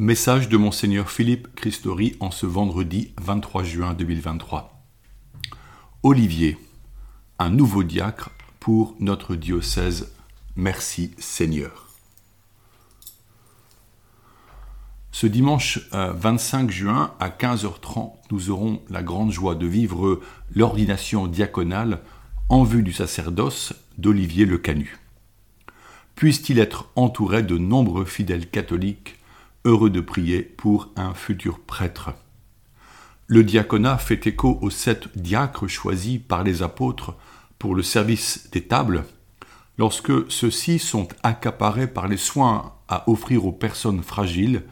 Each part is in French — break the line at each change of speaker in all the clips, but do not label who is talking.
Message de Monseigneur Philippe Christori en ce vendredi 23 juin 2023. Olivier, un nouveau diacre pour notre diocèse. Merci Seigneur. Ce dimanche 25 euh, juin à 15h30, nous aurons la grande joie de vivre l'ordination diaconale en vue du sacerdoce d'Olivier Le Canu. Puisse-t-il être entouré de nombreux fidèles catholiques heureux de prier pour un futur prêtre. Le diaconat fait écho aux sept diacres choisis par les apôtres pour le service des tables, lorsque ceux-ci sont accaparés par les soins à offrir aux personnes fragiles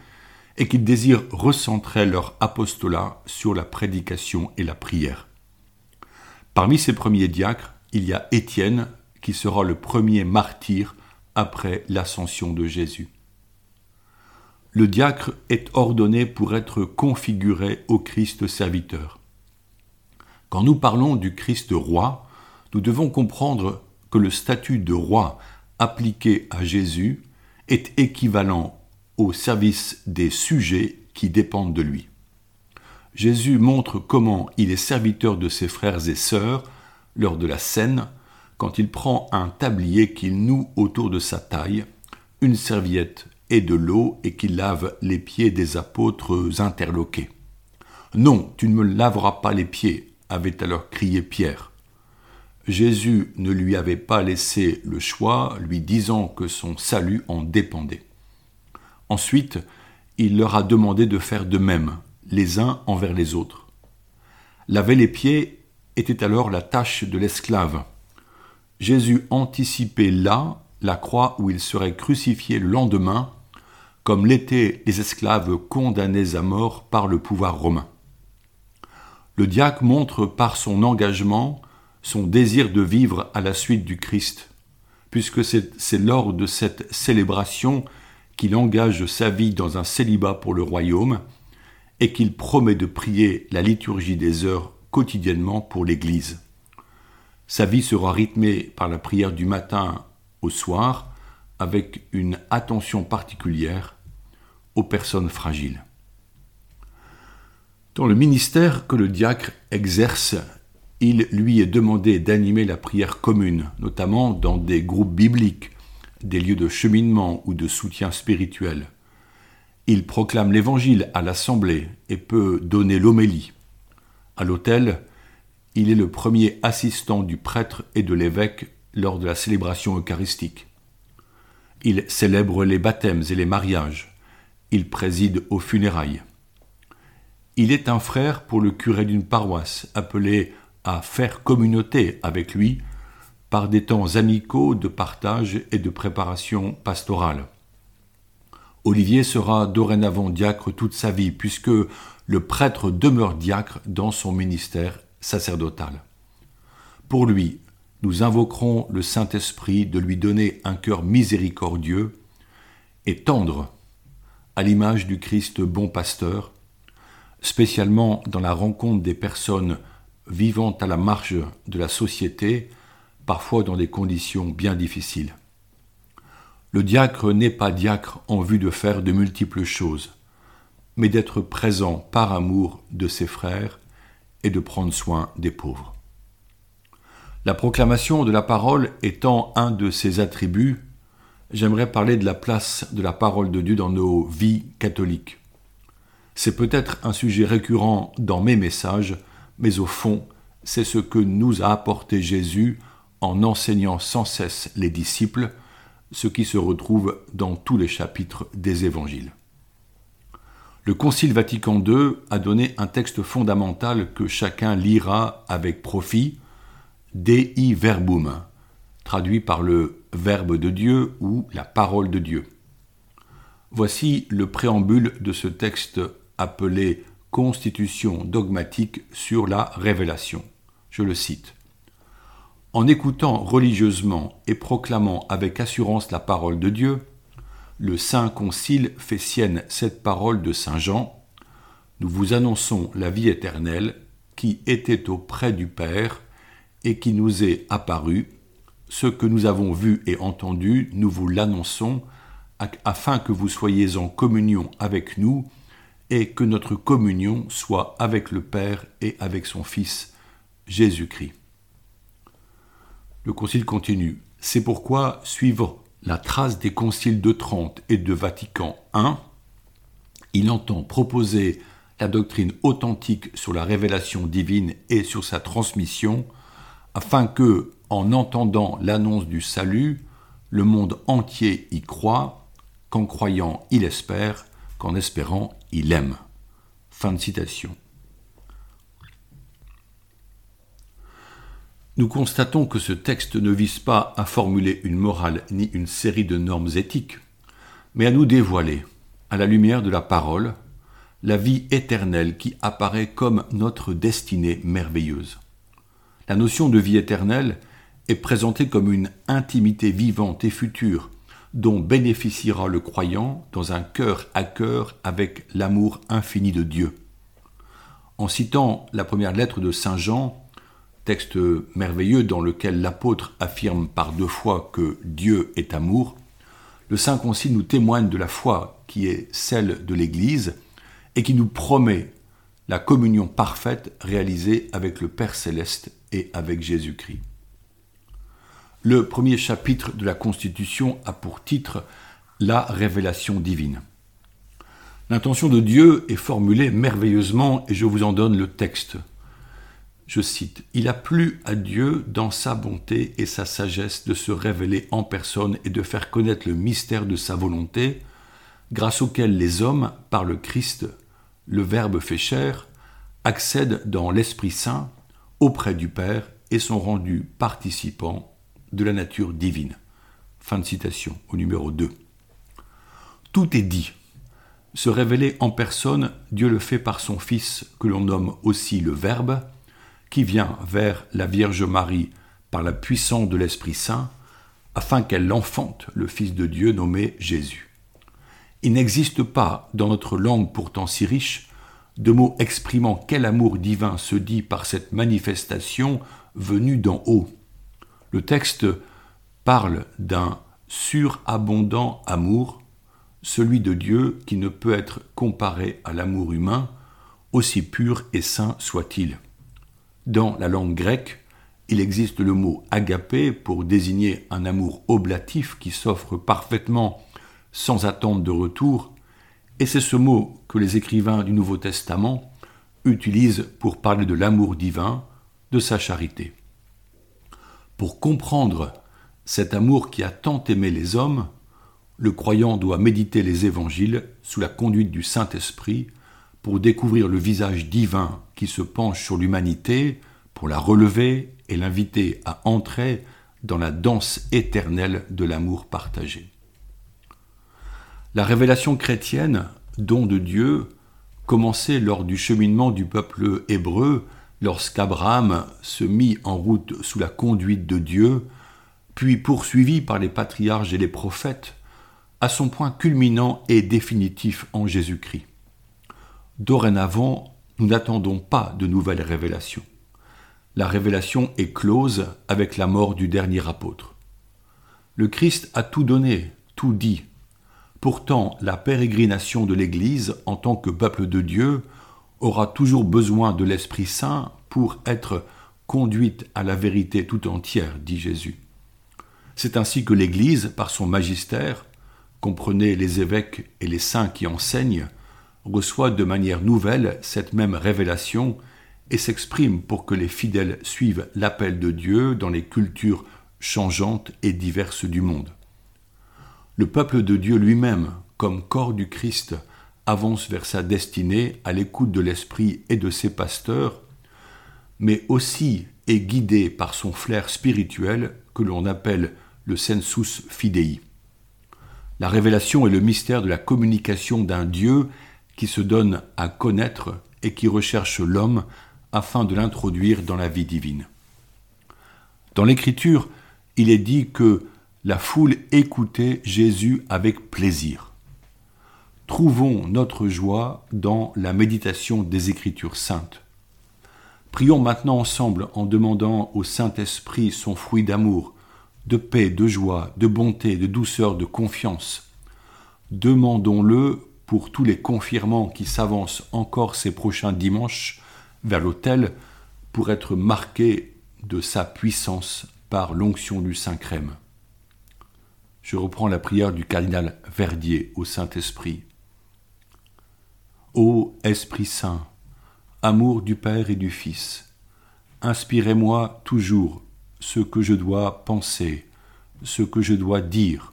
et qu'ils désirent recentrer leur apostolat sur la prédication et la prière. Parmi ces premiers diacres, il y a Étienne, qui sera le premier martyr après l'ascension de Jésus le diacre est ordonné pour être configuré au Christ serviteur. Quand nous parlons du Christ roi, nous devons comprendre que le statut de roi appliqué à Jésus est équivalent au service des sujets qui dépendent de lui. Jésus montre comment il est serviteur de ses frères et sœurs lors de la scène, quand il prend un tablier qu'il noue autour de sa taille, une serviette et de l'eau et qu'il lave les pieds des apôtres interloqués. Non, tu ne me laveras pas les pieds, avait alors crié Pierre. Jésus ne lui avait pas laissé le choix, lui disant que son salut en dépendait. Ensuite, il leur a demandé de faire de même, les uns envers les autres. Laver les pieds était alors la tâche de l'esclave. Jésus anticipait là la croix où il serait crucifié le lendemain comme l'étaient les esclaves condamnés à mort par le pouvoir romain. Le diacre montre par son engagement son désir de vivre à la suite du Christ, puisque c'est lors de cette célébration qu'il engage sa vie dans un célibat pour le royaume et qu'il promet de prier la liturgie des heures quotidiennement pour l'Église. Sa vie sera rythmée par la prière du matin au soir, avec une attention particulière personnes fragiles. Dans le ministère que le diacre exerce, il lui est demandé d'animer la prière commune, notamment dans des groupes bibliques, des lieux de cheminement ou de soutien spirituel. Il proclame l'Évangile à l'Assemblée et peut donner l'homélie. À l'autel, il est le premier assistant du prêtre et de l'évêque lors de la célébration eucharistique. Il célèbre les baptêmes et les mariages. Il préside aux funérailles. Il est un frère pour le curé d'une paroisse, appelé à faire communauté avec lui par des temps amicaux de partage et de préparation pastorale. Olivier sera dorénavant diacre toute sa vie, puisque le prêtre demeure diacre dans son ministère sacerdotal. Pour lui, nous invoquerons le Saint-Esprit de lui donner un cœur miséricordieux et tendre à l'image du Christ bon pasteur, spécialement dans la rencontre des personnes vivant à la marge de la société, parfois dans des conditions bien difficiles. Le diacre n'est pas diacre en vue de faire de multiples choses, mais d'être présent par amour de ses frères et de prendre soin des pauvres. La proclamation de la parole étant un de ses attributs, j'aimerais parler de la place de la parole de Dieu dans nos vies catholiques. C'est peut-être un sujet récurrent dans mes messages, mais au fond, c'est ce que nous a apporté Jésus en enseignant sans cesse les disciples, ce qui se retrouve dans tous les chapitres des évangiles. Le Concile Vatican II a donné un texte fondamental que chacun lira avec profit, Dei Verbum, traduit par le Verbe de Dieu ou la parole de Dieu. Voici le préambule de ce texte appelé Constitution dogmatique sur la révélation. Je le cite. En écoutant religieusement et proclamant avec assurance la parole de Dieu, le Saint Concile fait sienne cette parole de Saint Jean. Nous vous annonçons la vie éternelle qui était auprès du Père et qui nous est apparue ce que nous avons vu et entendu, nous vous l'annonçons, afin que vous soyez en communion avec nous et que notre communion soit avec le Père et avec son Fils, Jésus-Christ. Le concile continue. C'est pourquoi, suivant la trace des conciles de Trente et de Vatican I, il entend proposer la doctrine authentique sur la révélation divine et sur sa transmission, afin que, en entendant l'annonce du salut, le monde entier y croit, qu'en croyant il espère, qu'en espérant il aime. Fin de citation. Nous constatons que ce texte ne vise pas à formuler une morale ni une série de normes éthiques, mais à nous dévoiler, à la lumière de la parole, la vie éternelle qui apparaît comme notre destinée merveilleuse. La notion de vie éternelle est présentée comme une intimité vivante et future dont bénéficiera le croyant dans un cœur à cœur avec l'amour infini de Dieu. En citant la première lettre de Saint Jean, texte merveilleux dans lequel l'apôtre affirme par deux fois que Dieu est amour, le Saint Concile nous témoigne de la foi qui est celle de l'Église et qui nous promet la communion parfaite réalisée avec le Père céleste et avec Jésus-Christ. Le premier chapitre de la Constitution a pour titre La révélation divine. L'intention de Dieu est formulée merveilleusement et je vous en donne le texte. Je cite, Il a plu à Dieu dans sa bonté et sa sagesse de se révéler en personne et de faire connaître le mystère de sa volonté, grâce auquel les hommes, par le Christ, le Verbe fait chair, accèdent dans l'Esprit Saint auprès du Père et sont rendus participants de la nature divine. Fin de citation au numéro 2. Tout est dit. Se révéler en personne, Dieu le fait par son Fils, que l'on nomme aussi le Verbe, qui vient vers la Vierge Marie par la puissance de l'Esprit Saint, afin qu'elle enfante le Fils de Dieu nommé Jésus. Il n'existe pas, dans notre langue pourtant si riche, de mots exprimant quel amour divin se dit par cette manifestation venue d'en haut. Le texte parle d'un surabondant amour, celui de Dieu qui ne peut être comparé à l'amour humain, aussi pur et saint soit-il. Dans la langue grecque, il existe le mot agapé pour désigner un amour oblatif qui s'offre parfaitement sans attente de retour, et c'est ce mot que les écrivains du Nouveau Testament utilisent pour parler de l'amour divin, de sa charité. Pour comprendre cet amour qui a tant aimé les hommes, le croyant doit méditer les évangiles sous la conduite du Saint-Esprit pour découvrir le visage divin qui se penche sur l'humanité, pour la relever et l'inviter à entrer dans la danse éternelle de l'amour partagé. La révélation chrétienne, don de Dieu, commençait lors du cheminement du peuple hébreu, lorsqu'Abraham se mit en route sous la conduite de Dieu, puis poursuivi par les patriarches et les prophètes, à son point culminant et définitif en Jésus-Christ. Dorénavant, nous n'attendons pas de nouvelles révélations. La révélation est close avec la mort du dernier apôtre. Le Christ a tout donné, tout dit. Pourtant, la pérégrination de l'Église en tant que peuple de Dieu aura toujours besoin de l'Esprit Saint pour être conduite à la vérité tout entière, dit Jésus. C'est ainsi que l'Église, par son magistère, comprenez les évêques et les saints qui enseignent, reçoit de manière nouvelle cette même révélation et s'exprime pour que les fidèles suivent l'appel de Dieu dans les cultures changeantes et diverses du monde. Le peuple de Dieu lui-même, comme corps du Christ, avance vers sa destinée à l'écoute de l'Esprit et de ses pasteurs, mais aussi est guidé par son flair spirituel que l'on appelle le sensus fidei. La révélation est le mystère de la communication d'un Dieu qui se donne à connaître et qui recherche l'homme afin de l'introduire dans la vie divine. Dans l'Écriture, il est dit que la foule écoutait Jésus avec plaisir. Trouvons notre joie dans la méditation des Écritures saintes. Prions maintenant ensemble en demandant au Saint-Esprit son fruit d'amour, de paix, de joie, de bonté, de douceur, de confiance, demandons-le pour tous les confirmants qui s'avancent encore ces prochains dimanches vers l'autel pour être marqués de sa puissance par l'onction du Saint-Crème. Je reprends la prière du cardinal Verdier au Saint-Esprit. Ô Esprit Saint, amour du Père et du Fils, inspirez-moi toujours ce que je dois penser, ce que je dois dire,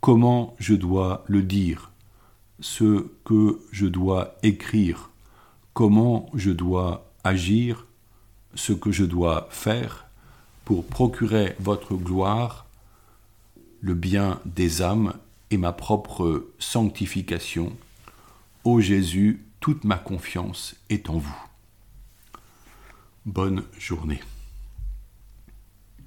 comment je dois le dire, ce que je dois écrire, comment je dois agir, ce que je dois faire pour procurer votre gloire, le bien des âmes et ma propre sanctification. Ô Jésus, toute ma confiance est en vous. Bonne journée.